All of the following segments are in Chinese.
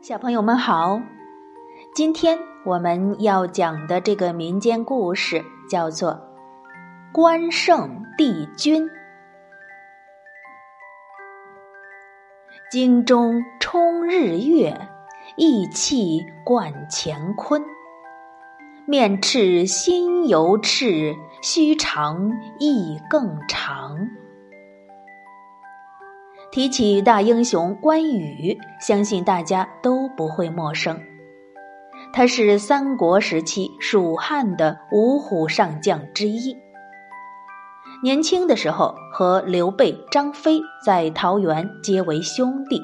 小朋友们好，今天我们要讲的这个民间故事叫做《关圣帝君》。京中冲日月，意气贯乾坤。面赤心犹赤，须长意更长。提起大英雄关羽，相信大家都不会陌生。他是三国时期蜀汉的五虎上将之一。年轻的时候和刘备、张飞在桃园结为兄弟。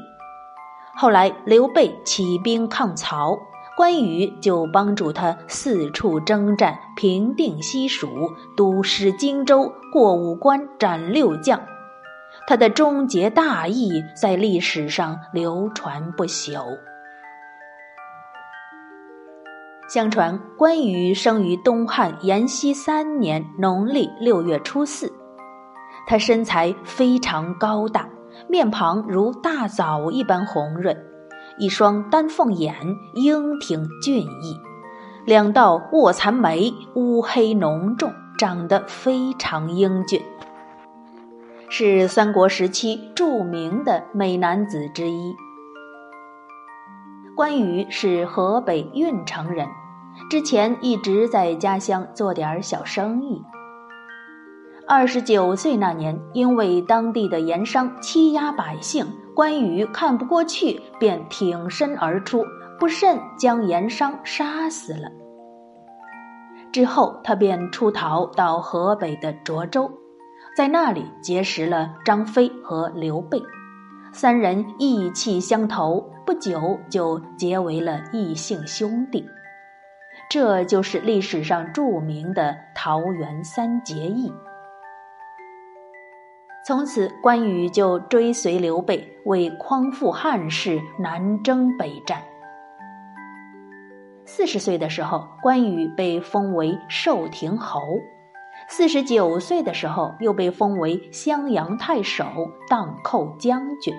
后来刘备起兵抗曹，关羽就帮助他四处征战，平定西蜀，督师荆州，过五关斩六将。他的终结大义在历史上流传不朽。相传关羽生于东汉延熙三年农历六月初四，他身材非常高大，面庞如大枣一般红润，一双丹凤眼英挺俊逸，两道卧蚕眉乌黑浓重，长得非常英俊。是三国时期著名的美男子之一。关羽是河北运城人，之前一直在家乡做点小生意。二十九岁那年，因为当地的盐商欺压百姓，关羽看不过去，便挺身而出，不慎将盐商杀死了。之后，他便出逃到河北的涿州。在那里结识了张飞和刘备，三人意气相投，不久就结为了异姓兄弟。这就是历史上著名的桃园三结义。从此，关羽就追随刘备，为匡复汉室，南征北战。四十岁的时候，关羽被封为寿亭侯。四十九岁的时候，又被封为襄阳太守、荡寇将军。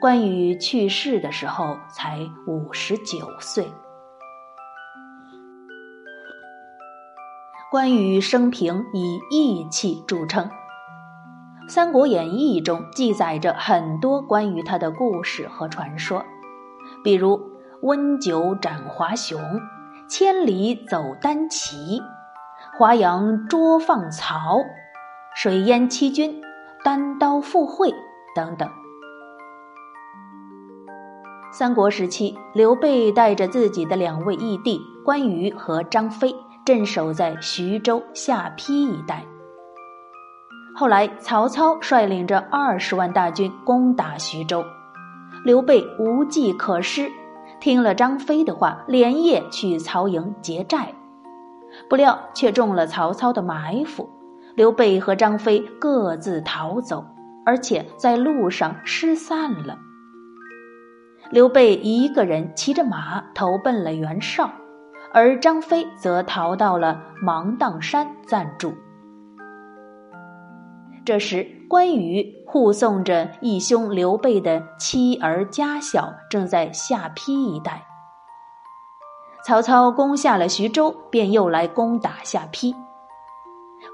关羽去世的时候才五十九岁。关羽生平以义气著称，《三国演义》中记载着很多关于他的故事和传说，比如温酒斩华雄，千里走单骑。华阳捉放曹，水淹七军，单刀赴会等等。三国时期，刘备带着自己的两位义弟关羽和张飞镇守在徐州下邳一带。后来，曹操率领着二十万大军攻打徐州，刘备无计可施，听了张飞的话，连夜去曹营劫寨。不料却中了曹操的埋伏，刘备和张飞各自逃走，而且在路上失散了。刘备一个人骑着马投奔了袁绍，而张飞则逃到了芒砀山暂住。这时，关羽护送着义兄刘备的妻儿家小，正在下邳一带。曹操攻下了徐州，便又来攻打下邳。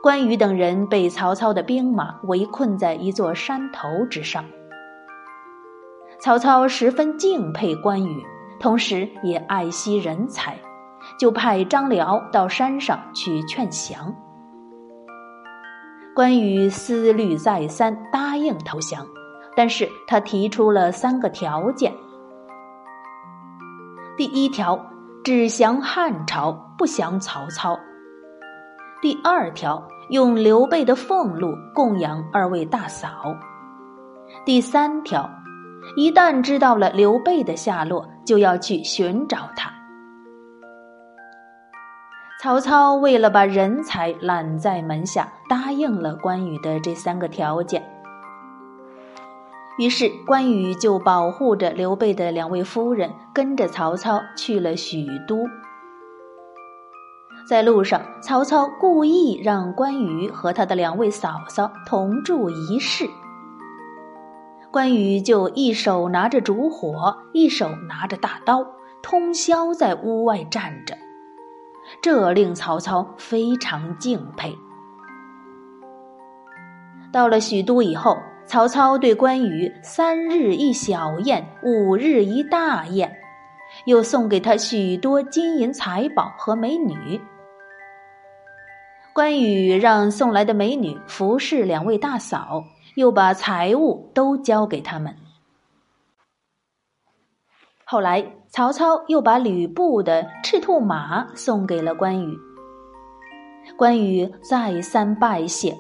关羽等人被曹操的兵马围困在一座山头之上。曹操十分敬佩关羽，同时也爱惜人才，就派张辽到山上去劝降。关羽思虑再三，答应投降，但是他提出了三个条件。第一条。只降汉朝，不降曹操。第二条，用刘备的俸禄供养二位大嫂。第三条，一旦知道了刘备的下落，就要去寻找他。曹操为了把人才揽在门下，答应了关羽的这三个条件。于是，关羽就保护着刘备的两位夫人，跟着曹操去了许都。在路上，曹操故意让关羽和他的两位嫂嫂同住一室。关羽就一手拿着烛火，一手拿着大刀，通宵在屋外站着，这令曹操非常敬佩。到了许都以后，曹操对关羽三日一小宴，五日一大宴，又送给他许多金银财宝和美女。关羽让送来的美女服侍两位大嫂。又把财物都交给他们。后来，曹操又把吕布的赤兔马送给了关羽。关羽再三拜谢，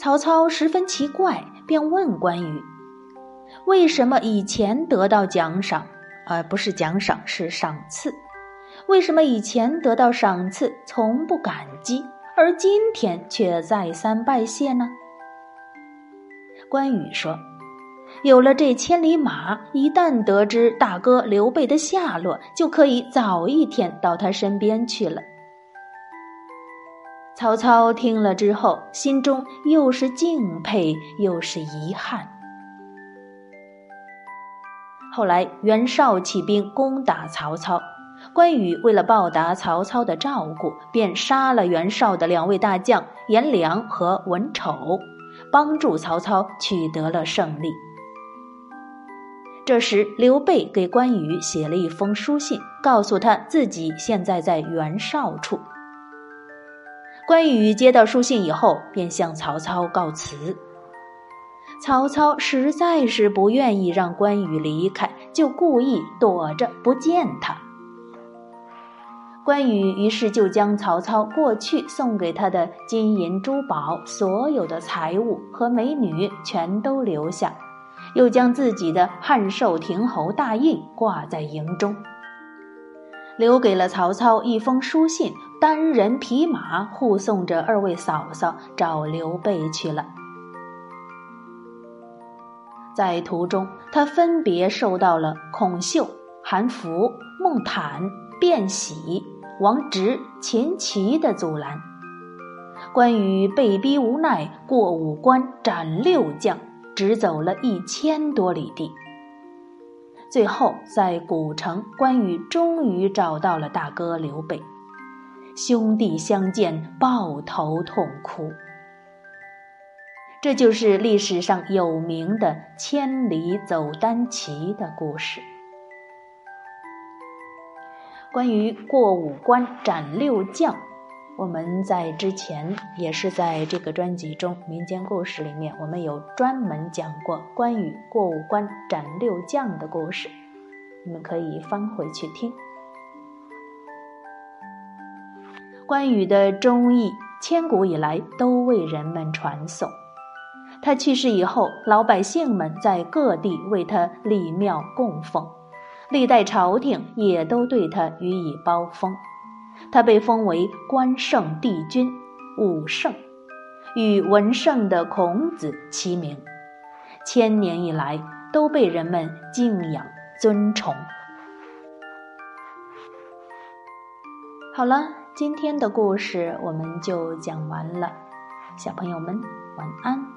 曹操十分奇怪，便问关羽：“为什么以前得到奖赏，而不是奖赏是赏赐？为什么以前得到赏赐从不感激，而今天却再三拜谢呢？”关羽说：“有了这千里马，一旦得知大哥刘备的下落，就可以早一天到他身边去了。”曹操听了之后，心中又是敬佩又是遗憾。后来袁绍起兵攻打曹操，关羽为了报答曹操的照顾，便杀了袁绍的两位大将颜良和文丑。帮助曹操取得了胜利。这时，刘备给关羽写了一封书信，告诉他自己现在在袁绍处。关羽接到书信以后，便向曹操告辞。曹操实在是不愿意让关羽离开，就故意躲着不见他。关羽于是就将曹操过去送给他的金银珠宝、所有的财物和美女全都留下，又将自己的汉寿亭侯大印挂在营中，留给了曹操一封书信，单人匹马护送着二位嫂嫂找刘备去了。在途中，他分别受到了孔秀、韩福、孟坦、卞喜。王直、秦琪的阻拦，关羽被逼无奈，过五关斩六将，直走了一千多里地。最后在古城，关羽终于找到了大哥刘备，兄弟相见，抱头痛哭。这就是历史上有名的“千里走单骑”的故事。关于过五关斩六将，我们在之前也是在这个专辑中民间故事里面，我们有专门讲过关羽过五关斩六将的故事，你们可以翻回去听。关羽的忠义，千古以来都为人们传颂。他去世以后，老百姓们在各地为他立庙供奉。历代朝廷也都对他予以褒封，他被封为关圣帝君、武圣，与文圣的孔子齐名，千年以来都被人们敬仰尊崇。好了，今天的故事我们就讲完了，小朋友们晚安。